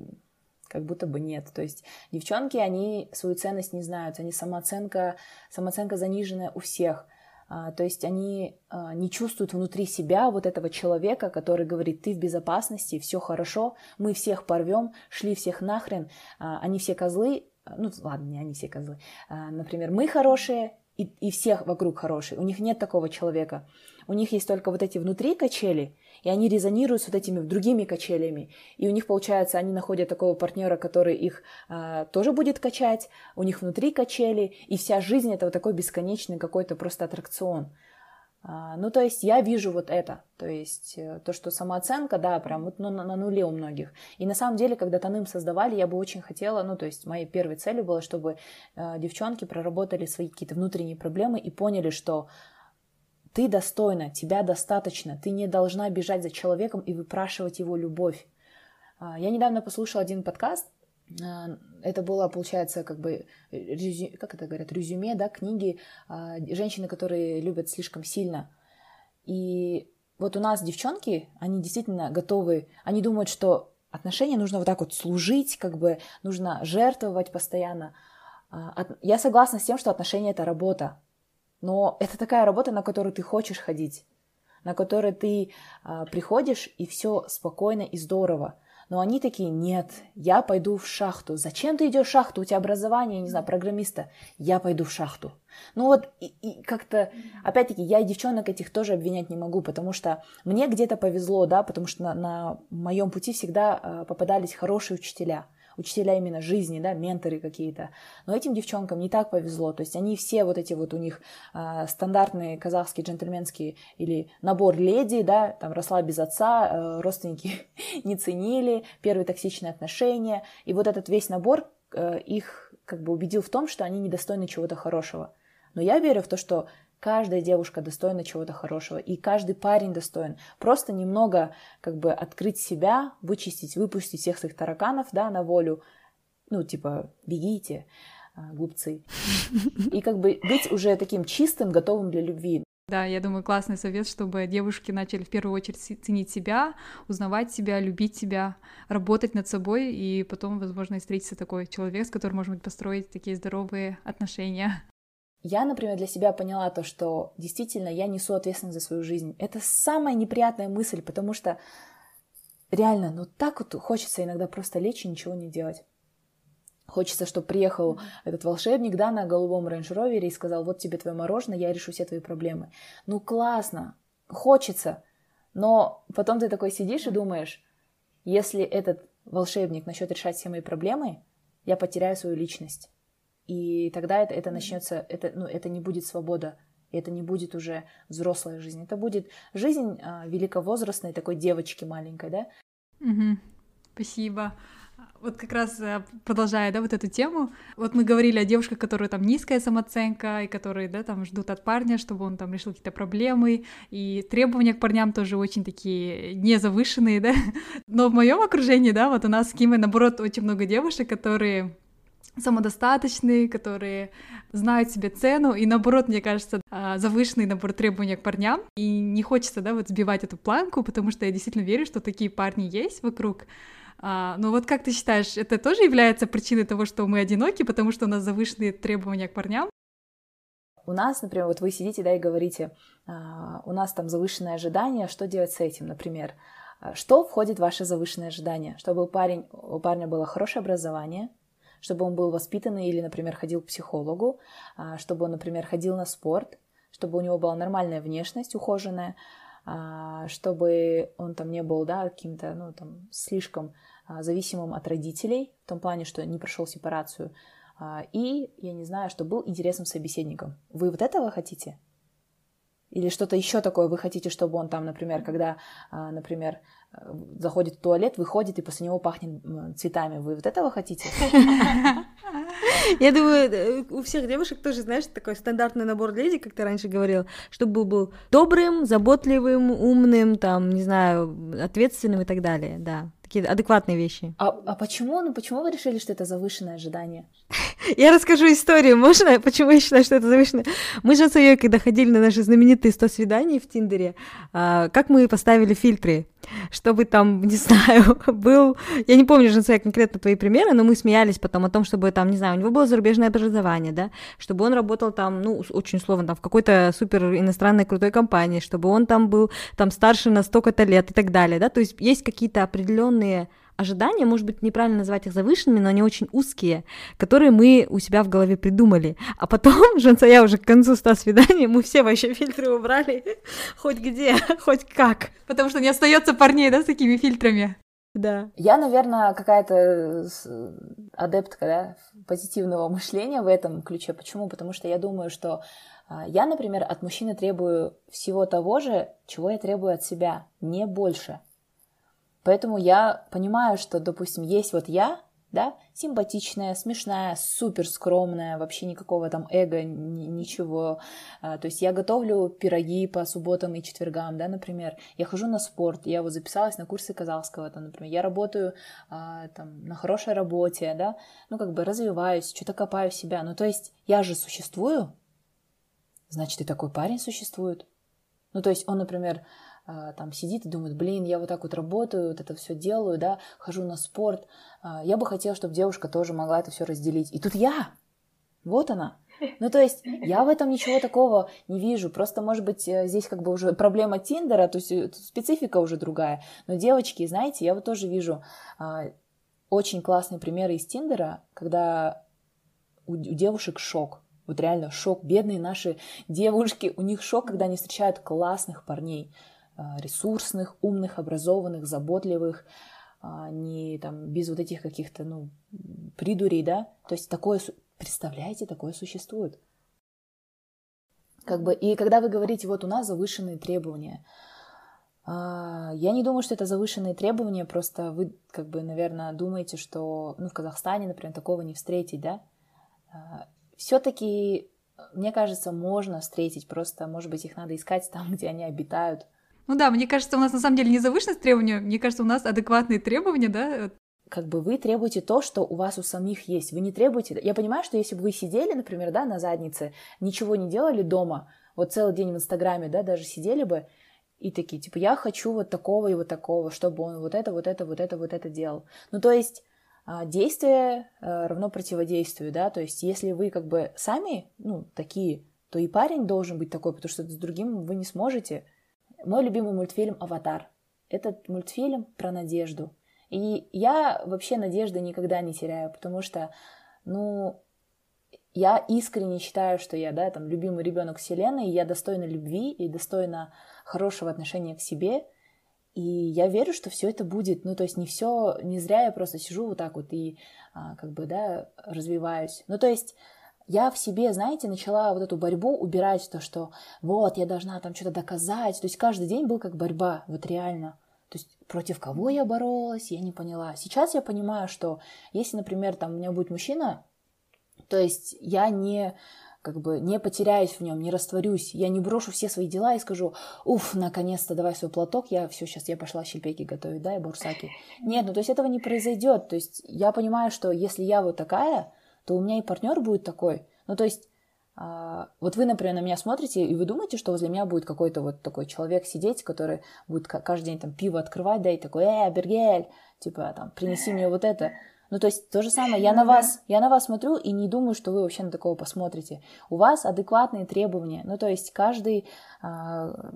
как будто бы нет. То есть девчонки, они свою ценность не знают, они самооценка, самооценка заниженная у всех. А, то есть они а, не чувствуют внутри себя вот этого человека, который говорит, ты в безопасности, все хорошо, мы всех порвем, шли всех нахрен, а, они все козлы, ну ладно, не они все козлы, например, мы хорошие, и, и всех вокруг хорошие. У них нет такого человека. У них есть только вот эти внутри качели, и они резонируют с вот этими другими качелями. И у них, получается, они находят такого партнера, который их э, тоже будет качать, у них внутри качели, и вся жизнь это вот такой бесконечный какой-то просто аттракцион. А, ну, то есть я вижу вот это, то есть э, то, что самооценка, да, прям вот ну, на, на нуле у многих. И на самом деле, когда Таным создавали, я бы очень хотела, ну, то есть моей первой целью было, чтобы э, девчонки проработали свои какие-то внутренние проблемы и поняли, что ты достойна, тебя достаточно, ты не должна бежать за человеком и выпрашивать его любовь. А, я недавно послушала один подкаст, а, это было, получается, как бы, резю... как это говорят, резюме, да, книги а, женщины, которые любят слишком сильно. И вот у нас девчонки, они действительно готовы, они думают, что отношения нужно вот так вот служить, как бы нужно жертвовать постоянно. Я согласна с тем, что отношения — это работа, но это такая работа, на которую ты хочешь ходить, на которой ты а, приходишь и все спокойно и здорово. Но они такие, нет, я пойду в шахту. Зачем ты идешь в шахту? У тебя образование, не знаю, программиста. Я пойду в шахту. Ну вот, и, и как-то, опять-таки, я девчонок этих тоже обвинять не могу, потому что мне где-то повезло, да, потому что на, на моем пути всегда э, попадались хорошие учителя – учителя именно жизни, да, менторы какие-то. Но этим девчонкам не так повезло, то есть они все вот эти вот у них э, стандартные казахские джентльменские или набор леди, да, там росла без отца, э, родственники не ценили, первые токсичные отношения, и вот этот весь набор э, их как бы убедил в том, что они недостойны чего-то хорошего. Но я верю в то, что Каждая девушка достойна чего-то хорошего, и каждый парень достоин. Просто немного как бы открыть себя, вычистить, выпустить всех своих тараканов, да, на волю. Ну, типа, бегите, а, глупцы. И как бы быть уже таким чистым, готовым для любви. Да, я думаю, классный совет, чтобы девушки начали в первую очередь ценить себя, узнавать себя, любить себя, работать над собой, и потом, возможно, и встретится такой человек, с которым, может быть, построить такие здоровые отношения. Я, например, для себя поняла то, что действительно я несу ответственность за свою жизнь. Это самая неприятная мысль, потому что реально, ну так вот хочется иногда просто лечь и ничего не делать. Хочется, чтобы приехал этот волшебник, да, на голубом рейндж-ровере и сказал, вот тебе твое мороженое, я решу все твои проблемы. Ну классно, хочется, но потом ты такой сидишь и думаешь, если этот волшебник начнет решать все мои проблемы, я потеряю свою личность. И тогда это, это начнется, это, ну, это не будет свобода, это не будет уже взрослая жизнь. Это будет жизнь а, великовозрастной такой девочки маленькой, да? Угу. Спасибо. Вот как раз э, продолжая, да, вот эту тему, вот мы говорили о девушках, которые там низкая самооценка, и которые, да, там ждут от парня, чтобы он там решил какие-то проблемы, и требования к парням тоже очень такие незавышенные, да, но в моем окружении, да, вот у нас с Кимой, наоборот, очень много девушек, которые самодостаточные, которые знают себе цену, и наоборот, мне кажется, а, завышенный набор требований к парням, и не хочется, да, вот сбивать эту планку, потому что я действительно верю, что такие парни есть вокруг, а, но вот как ты считаешь, это тоже является причиной того, что мы одиноки, потому что у нас завышенные требования к парням? У нас, например, вот вы сидите, да, и говорите, а, у нас там завышенное ожидание, что делать с этим, например? Что входит в ваше завышенное ожидание? Чтобы у, парень, у парня было хорошее образование, чтобы он был воспитанный или, например, ходил к психологу, а, чтобы он, например, ходил на спорт, чтобы у него была нормальная внешность, ухоженная, а, чтобы он там не был, да, каким-то, ну, там, слишком а, зависимым от родителей, в том плане, что не прошел сепарацию, и, я не знаю, что был интересным собеседником. Вы вот этого хотите? Или что-то еще такое вы хотите, чтобы он там, например, когда, например, заходит в туалет, выходит, и после него пахнет цветами. Вы вот этого хотите? Я думаю, э, у всех девушек тоже, знаешь, такой стандартный набор леди, как ты раньше говорил, чтобы был, был добрым, заботливым, умным, там, не знаю, ответственным и так далее, да. Такие адекватные вещи. А, а почему, ну почему вы решили, что это завышенное ожидание? Я расскажу историю, можно? Почему я считаю, что это завышенное? Мы же с Ильей, когда ходили на наши знаменитые 100 свиданий в Тиндере, а, как мы поставили фильтры, чтобы там, не знаю, был... Я не помню, Жансуя, конкретно твои примеры, но мы смеялись потом о том, чтобы там, не знаю, у него было зарубежное образование, да, чтобы он работал там, ну, очень условно, там, в какой-то супер иностранной крутой компании, чтобы он там был там старше на столько-то лет и так далее, да, то есть есть какие-то определенные ожидания, может быть, неправильно назвать их завышенными, но они очень узкие, которые мы у себя в голове придумали. А потом, Жансая, уже к концу ста свиданий, мы все вообще фильтры убрали, хоть где, хоть как. Потому что не остается парней, да, с такими фильтрами. Да. Я, наверное, какая-то адептка да, позитивного мышления в этом ключе. Почему? Потому что я думаю, что а, я, например, от мужчины требую всего того же, чего я требую от себя, не больше. Поэтому я понимаю, что, допустим, есть вот я, да, симпатичная, смешная, супер скромная, вообще никакого там эго, ничего. А, то есть я готовлю пироги по субботам и четвергам, да, например. Я хожу на спорт, я вот записалась на курсы Казалского, там, например. Я работаю а, там на хорошей работе, да, ну как бы развиваюсь, что-то копаю себя. Ну то есть я же существую, значит и такой парень существует. Ну то есть он, например, там сидит и думает, блин, я вот так вот работаю, вот это все делаю, да, хожу на спорт. А, я бы хотела, чтобы девушка тоже могла это все разделить. И тут я, вот она. Ну, то есть я в этом ничего такого не вижу. Просто, может быть, э, здесь как бы уже проблема Тиндера, то есть э, специфика уже другая. Но девочки, знаете, я вот тоже вижу а, очень классные примеры из Тиндера, когда у девушек шок. Вот реально шок. Бедные наши девушки, у них шок, когда они встречают классных парней. А, ресурсных, умных, образованных, заботливых, а, не там без вот этих каких-то, ну, придурей, да, то есть такое, представляете, такое существует. Как бы, и когда вы говорите, вот у нас завышенные требования, а, я не думаю, что это завышенные требования, просто вы, как бы, наверное, думаете, что, ну, в Казахстане, например, такого не встретить, да. Все-таки, мне кажется, можно встретить, просто, может быть, их надо искать там, где они обитают, ну да, мне кажется, у нас на самом деле не завышенность требования, мне кажется, у нас адекватные требования, да? Как бы вы требуете то, что у вас у самих есть. Вы не требуете... Я понимаю, что если бы вы сидели, например, да, на заднице, ничего не делали дома, вот целый день в Инстаграме, да, даже сидели бы, и такие, типа, я хочу вот такого и вот такого, чтобы он вот это, вот это, вот это, вот это делал. Ну, то есть а, действие э, равно противодействию, да, то есть если вы как бы сами, ну, такие, то и парень должен быть такой, потому что с другим вы не сможете. Мой любимый мультфильм «Аватар». Этот мультфильм про надежду. И я вообще надежды никогда не теряю, потому что, ну, я искренне считаю, что я, да, там, любимый ребенок Вселенной, и я достойна любви и достойна хорошего отношения к себе. И я верю, что все это будет. Ну, то есть не все, не зря я просто сижу вот так вот и а, как бы, да, развиваюсь. Ну, то есть я в себе, знаете, начала вот эту борьбу убирать, то, что вот, я должна там что-то доказать. То есть каждый день был как борьба, вот реально. То есть против кого я боролась, я не поняла. Сейчас я понимаю, что если, например, там у меня будет мужчина, то есть я не как бы не потеряюсь в нем, не растворюсь, я не брошу все свои дела и скажу, уф, наконец-то давай свой платок, я все, сейчас я пошла щельпеки готовить, да, и бурсаки. Нет, ну то есть этого не произойдет, то есть я понимаю, что если я вот такая, то у меня и партнер будет такой. Ну, то есть, а, вот вы, например, на меня смотрите, и вы думаете, что возле меня будет какой-то вот такой человек сидеть, который будет каждый день там пиво открывать, да, и такой, э, Бергель, типа, там, принеси мне вот это. Ну, то есть то же самое, я на вас, я на вас смотрю и не думаю, что вы вообще на такого посмотрите. У вас адекватные требования. Ну, то есть каждый, а,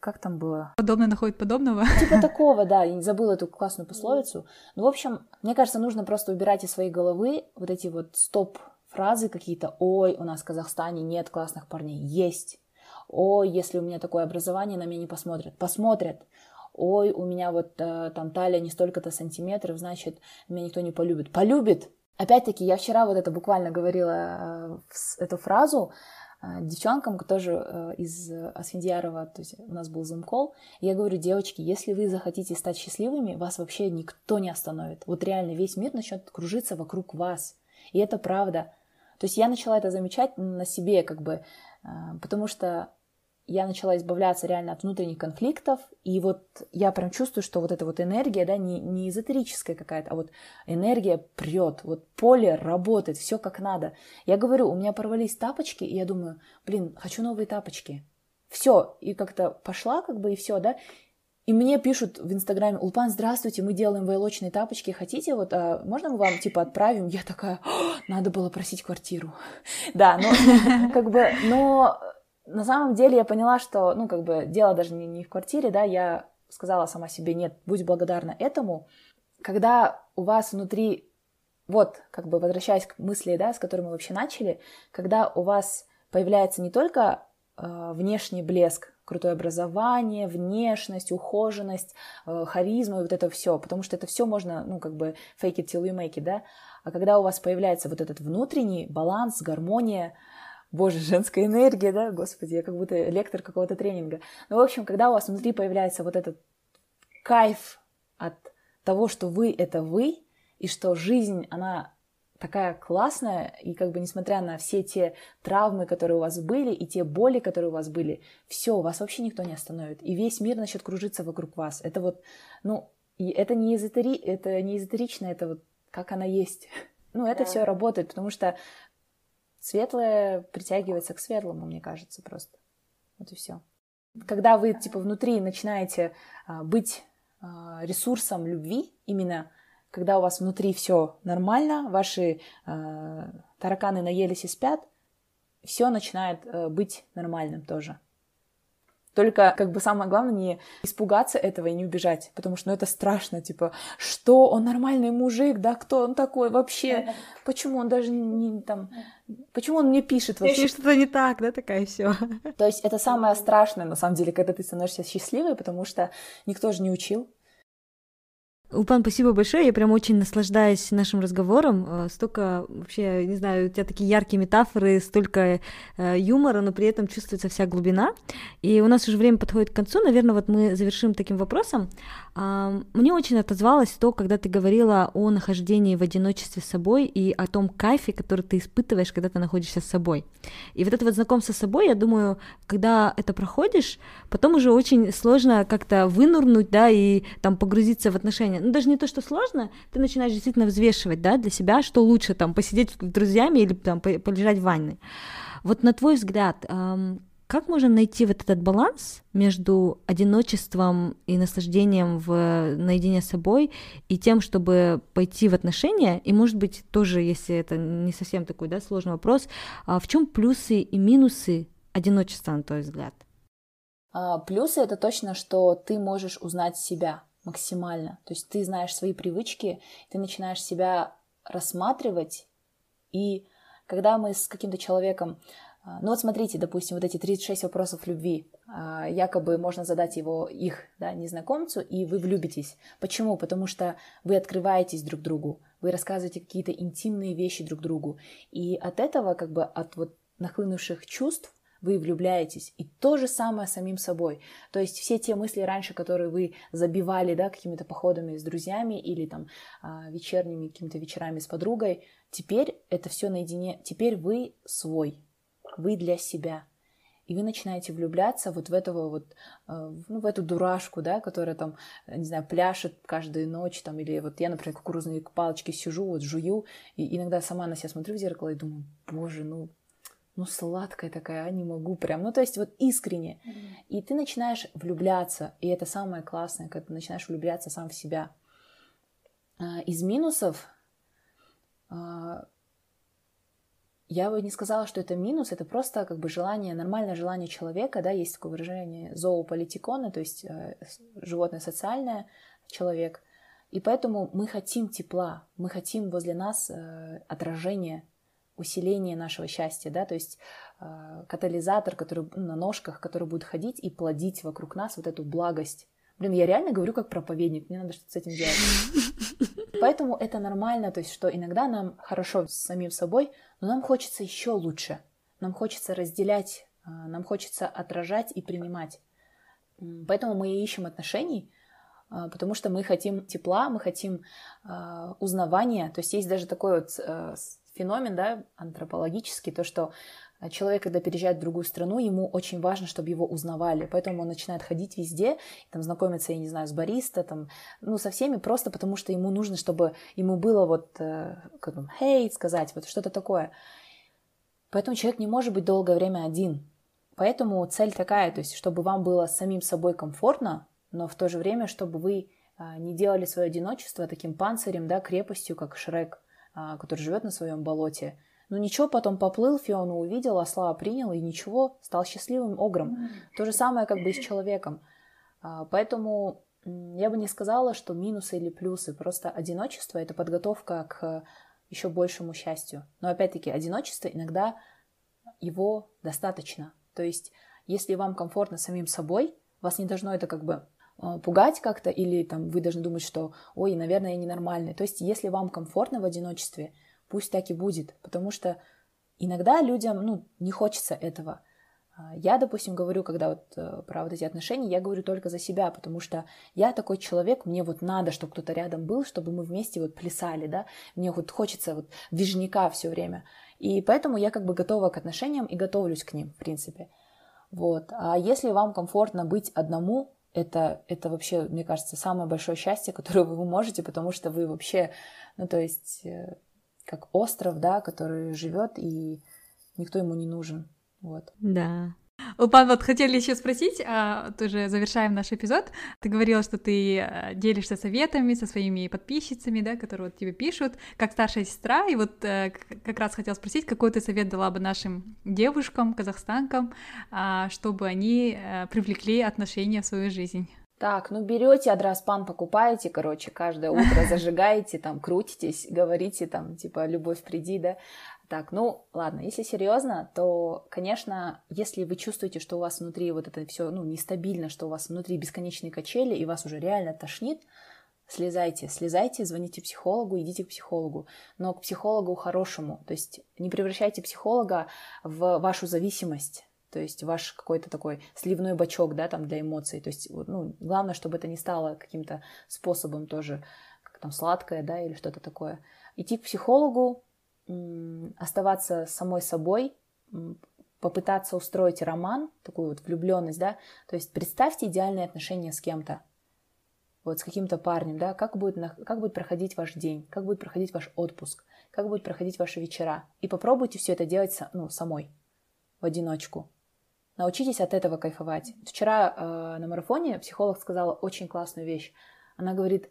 как там было? Подобное находит подобного. Типа такого, да, я не забыла эту классную пословицу. Ну, в общем, мне кажется, нужно просто убирать из своей головы вот эти вот стоп фразы какие-то, ой, у нас в Казахстане нет классных парней, есть. Ой, если у меня такое образование, на меня не посмотрят. Посмотрят ой, у меня вот э, там талия не столько-то сантиметров, значит, меня никто не полюбит. Полюбит! Опять-таки, я вчера вот это буквально говорила, э, эту фразу, э, девчонкам, тоже э, из Асфендиярова, то есть у нас был зум-кол, я говорю, девочки, если вы захотите стать счастливыми, вас вообще никто не остановит. Вот реально весь мир начнет кружиться вокруг вас. И это правда. То есть я начала это замечать на себе, как бы, потому что я начала избавляться реально от внутренних конфликтов, и вот я прям чувствую, что вот эта вот энергия, да, не, не эзотерическая какая-то, а вот энергия прет, вот поле работает, все как надо. Я говорю, у меня порвались тапочки, и я думаю, блин, хочу новые тапочки. Все, и как-то пошла, как бы, и все, да, и мне пишут в Инстаграме, Улпан, здравствуйте, мы делаем войлочные тапочки, хотите, вот, а можно мы вам, типа, отправим? Я такая, надо было просить квартиру. Да, но, как бы, но на самом деле я поняла, что, ну, как бы, дело даже не, не в квартире, да, я сказала сама себе, нет, будь благодарна этому. когда у вас внутри, вот, как бы возвращаясь к мысли, да, с которой мы вообще начали, когда у вас появляется не только э, внешний блеск, крутое образование, внешность, ухоженность, э, харизма и вот это все, потому что это все можно, ну, как бы fake it till you make it, да, а когда у вас появляется вот этот внутренний баланс, гармония, боже, женская энергия, да, господи, я как будто лектор какого-то тренинга. Ну, в общем, когда у вас внутри появляется вот этот кайф от того, что вы — это вы, и что жизнь, она такая классная, и как бы несмотря на все те травмы, которые у вас были, и те боли, которые у вас были, все, вас вообще никто не остановит, и весь мир начнет кружиться вокруг вас. Это вот, ну, это не, эзотери... это не эзотерично, это вот как она есть. Ну, это да. все работает, потому что светлое притягивается к светлому, мне кажется, просто. Вот и все. Когда вы, типа, внутри начинаете а, быть а, ресурсом любви, именно когда у вас внутри все нормально, ваши э, тараканы наелись и спят, все начинает э, быть нормальным тоже. Только как бы самое главное не испугаться этого и не убежать, потому что ну, это страшно, типа, что он нормальный мужик, да, кто он такой вообще, почему он даже не там, почему он мне пишет вообще? Что-то не так, да, такая все. То есть это самое страшное, на самом деле, когда ты становишься счастливой, потому что никто же не учил, Упан, спасибо большое. Я прям очень наслаждаюсь нашим разговором. Э, столько вообще, не знаю, у тебя такие яркие метафоры, столько э, юмора, но при этом чувствуется вся глубина. И у нас уже время подходит к концу. Наверное, вот мы завершим таким вопросом. Мне очень отозвалось то, когда ты говорила о нахождении в одиночестве с собой и о том кайфе, который ты испытываешь, когда ты находишься с собой. И вот это вот знакомство с собой, я думаю, когда это проходишь, потом уже очень сложно как-то вынурнуть, да, и там погрузиться в отношения. Ну, даже не то, что сложно, ты начинаешь действительно взвешивать, да, для себя, что лучше, там, посидеть с друзьями или там полежать в ванной. Вот на твой взгляд, как можно найти вот этот баланс между одиночеством и наслаждением в наедине с собой и тем, чтобы пойти в отношения? И, может быть, тоже, если это не совсем такой да, сложный вопрос, а в чем плюсы и минусы одиночества, на твой взгляд? А, плюсы это точно, что ты можешь узнать себя максимально. То есть ты знаешь свои привычки, ты начинаешь себя рассматривать, и когда мы с каким-то человеком а, ну вот смотрите, допустим, вот эти 36 вопросов любви, а, якобы можно задать его их да, незнакомцу, и вы влюбитесь. Почему? Потому что вы открываетесь друг другу, вы рассказываете какие-то интимные вещи друг другу, и от этого, как бы от вот нахлынувших чувств, вы влюбляетесь. И то же самое с самим собой. То есть все те мысли раньше, которые вы забивали, да, какими-то походами с друзьями или там а, вечерними какими-то вечерами с подругой, теперь это все наедине. Теперь вы свой, вы для себя. И вы начинаете влюбляться вот в этого вот, э, ну, в эту дурашку, да, которая там, не знаю, пляшет каждую ночь, там, или вот я, например, кукурузные палочки сижу, вот жую, и иногда сама на себя смотрю в зеркало и думаю, боже, ну, ну, сладкая такая, а не могу прям. Ну, то есть вот искренне. Mm-hmm. И ты начинаешь влюбляться, и это самое классное, когда ты начинаешь влюбляться сам в себя. А, из минусов а, я бы не сказала, что это минус, это просто как бы желание, нормальное желание человека, да, есть такое выражение зоополитикона, то есть э, животное социальное, человек. И поэтому мы хотим тепла, мы хотим возле нас э, отражения, усиления нашего счастья, да, то есть э, катализатор, который на ножках, который будет ходить и плодить вокруг нас вот эту благость. Блин, я реально говорю как проповедник, мне надо что-то с этим делать. Поэтому это нормально, то есть что иногда нам хорошо с самим собой, но нам хочется еще лучше. Нам хочется разделять, а, нам хочется отражать и принимать. Поэтому мы и ищем отношений, потому что мы хотим тепла, мы хотим а, узнавания. То есть есть даже такой вот феномен, да, антропологический, то, что человек, когда переезжает в другую страну, ему очень важно, чтобы его узнавали, поэтому он начинает ходить везде, там, знакомиться, я не знаю, с бариста, там, ну, со всеми, просто потому что ему нужно, чтобы ему было вот, э, как бы, хей, сказать, вот что-то такое. Поэтому человек не может быть долгое время один. Поэтому цель такая, то есть, чтобы вам было самим собой комфортно, но в то же время, чтобы вы а, не делали свое одиночество таким панцирем, да, крепостью, как Шрек, а, который живет на своем болоте, ну, ничего, потом поплыл, Фиону увидел, осла принял, и ничего, стал счастливым огром. То же самое как бы и с человеком. А, поэтому я бы не сказала, что минусы или плюсы, просто одиночество — это подготовка к еще большему счастью. Но опять-таки, одиночество иногда его достаточно. То есть, если вам комфортно самим собой, вас не должно это как бы пугать как-то, или там вы должны думать, что, ой, наверное, я ненормальный. То есть, если вам комфортно в одиночестве, пусть так и будет, потому что иногда людям, ну, не хочется этого. А, я, допустим, говорю, когда вот э, про вот эти отношения, я говорю только за себя, потому что я такой человек, мне вот надо, чтобы кто-то рядом был, чтобы мы вместе вот плясали, да, мне вот хочется вот движника все время. И поэтому я как бы готова к отношениям и готовлюсь к ним, в принципе. Вот. А если вам комфортно быть одному, это, это вообще, мне кажется, самое большое счастье, которое вы можете, потому что вы вообще, ну, то есть, э, как остров, да, который живет, и никто ему не нужен. Вот. Да. Улпан, вот хотели еще спросить, а, тоже завершаем наш эпизод. Ты говорила, что ты э, делишься советами со своими подписчицами, да, которые вот тебе пишут, как старшая сестра, и вот э, как раз хотела спросить, какой ты совет дала бы нашим девушкам, казахстанкам, а, чтобы они э, привлекли отношения в свою жизнь? Так, ну берете адраспан, покупаете, короче, каждое утро зажигаете, там крутитесь, говорите там, типа, любовь приди, да, так, ну ладно, если серьезно, то, конечно, если вы чувствуете, что у вас внутри вот это все ну, нестабильно, что у вас внутри бесконечные качели, и вас уже реально тошнит, слезайте, слезайте, звоните психологу, идите к психологу, но к психологу хорошему, то есть не превращайте психолога в вашу зависимость, то есть ваш какой-то такой сливной бачок, да, там для эмоций, то есть, ну, главное, чтобы это не стало каким-то способом тоже, как там, сладкое, да, или что-то такое. Идти к психологу, оставаться самой собой, попытаться устроить роман, такую вот влюбленность, да, то есть представьте идеальные отношения с кем-то, вот с каким-то парнем, да, как будет, как будет проходить ваш день, как будет проходить ваш отпуск, как будет проходить ваши вечера, и попробуйте все это делать, ну, самой, в одиночку. Научитесь от этого кайфовать. Вчера э, на марафоне психолог сказала очень классную вещь. Она говорит,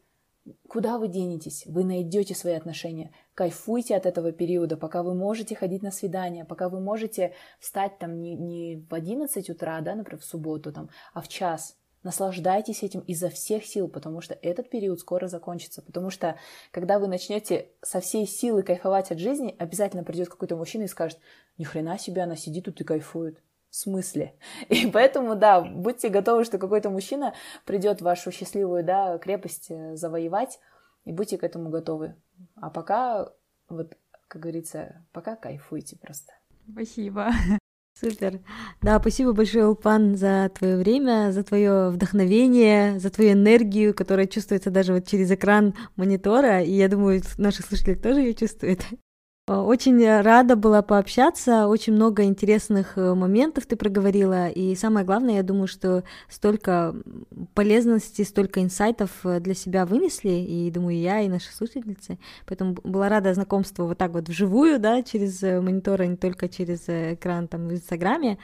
Куда вы денетесь? Вы найдете свои отношения. Кайфуйте от этого периода, пока вы можете ходить на свидания, пока вы можете встать там не, не в 11 утра, да, например, в субботу, там, а в час. Наслаждайтесь этим изо всех сил, потому что этот период скоро закончится. Потому что, когда вы начнете со всей силы кайфовать от жизни, обязательно придет какой-то мужчина и скажет, ни хрена себе, она сидит тут и кайфует в смысле. И поэтому, да, будьте готовы, что какой-то мужчина придет вашу счастливую, да, крепость э, завоевать, и будьте к этому готовы. А пока, вот, как говорится, пока кайфуйте просто. Спасибо. Супер. Да, спасибо большое, Улпан, за твое время, за твое вдохновение, за твою энергию, которая чувствуется даже вот через экран монитора. И я думаю, наши слушатели тоже ее чувствуют. Э, очень рада была пообщаться, очень много интересных э, моментов ты проговорила, и самое главное, я думаю, что столько полезности, столько инсайтов э, для себя вынесли, и думаю, и я, и наши слушательницы, поэтому была рада знакомству вот так вот вживую, да, через монитор, а не только через экран там в Инстаграме.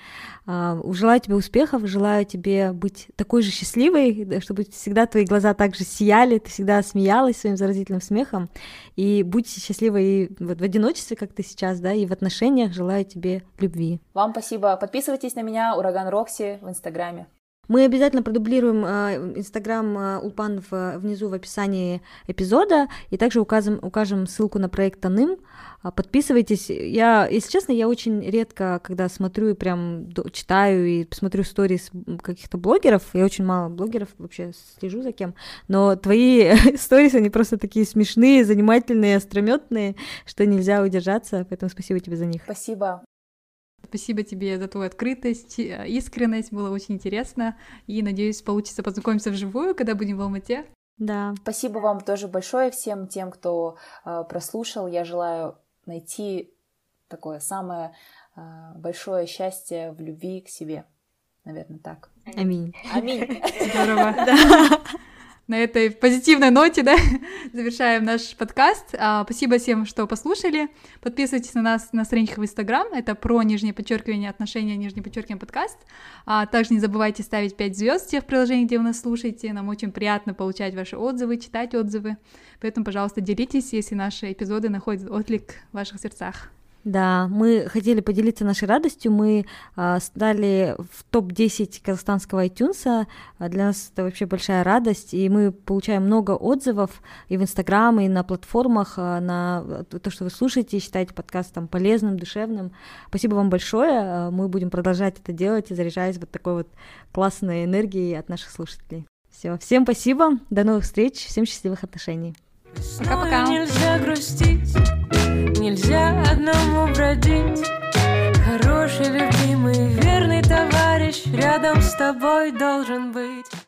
А, желаю тебе успехов, желаю тебе быть такой же счастливой, чтобы всегда твои глаза также сияли, ты всегда смеялась своим заразительным смехом, и будь счастливой вот в одиночестве, одиночестве, как ты сейчас, да, и в отношениях желаю тебе любви. Вам спасибо. Подписывайтесь на меня, Ураган Рокси, в Инстаграме. Мы обязательно продублируем э, Инстаграм Улпан в, внизу в описании эпизода, и также укажем, укажем ссылку на проект Таным. А, подписывайтесь. Я, если честно, я очень редко, когда смотрю и прям читаю и смотрю сторис каких-то блогеров, я очень мало блогеров вообще слежу за кем, но твои сторис, они просто такие смешные, занимательные, острометные, что нельзя удержаться, поэтому спасибо тебе за них. Спасибо. Спасибо тебе за твою открытость, э, искренность, было очень интересно. И надеюсь, получится познакомиться вживую, когда будем в Алмате. Да. Спасибо вам тоже большое всем тем, кто э, прослушал. Я желаю найти такое самое э, большое счастье в любви к себе. Наверное, так. Аминь. Аминь. Здорово. на этой позитивной ноте, да, завершаем наш подкаст. А, спасибо всем, что послушали. Подписывайтесь на нас на страничках в Инстаграм. Это про нижнее подчеркивание отношения, нижнее подчеркивание подкаст. А также не забывайте ставить 5 звезд в тех приложениях, где вы нас слушаете. Нам очень приятно получать ваши отзывы, читать отзывы. Поэтому, пожалуйста, делитесь, если наши эпизоды находят отклик в ваших сердцах. Да, мы хотели поделиться нашей радостью. Мы э, стали в топ-10 казахстанского iTunes. Для нас это вообще большая радость. И мы получаем много отзывов и в Инстаграм, и на платформах, на то, что вы слушаете, считаете подкаст там, полезным, душевным. Спасибо вам большое. Мы будем продолжать это делать и заряжаясь вот такой вот классной энергией от наших слушателей. Все, всем спасибо, до новых встреч, всем счастливых отношений. Пока-пока. Нельзя грустить, нельзя одному бродить. Хороший, любимый, верный товарищ рядом с тобой должен быть.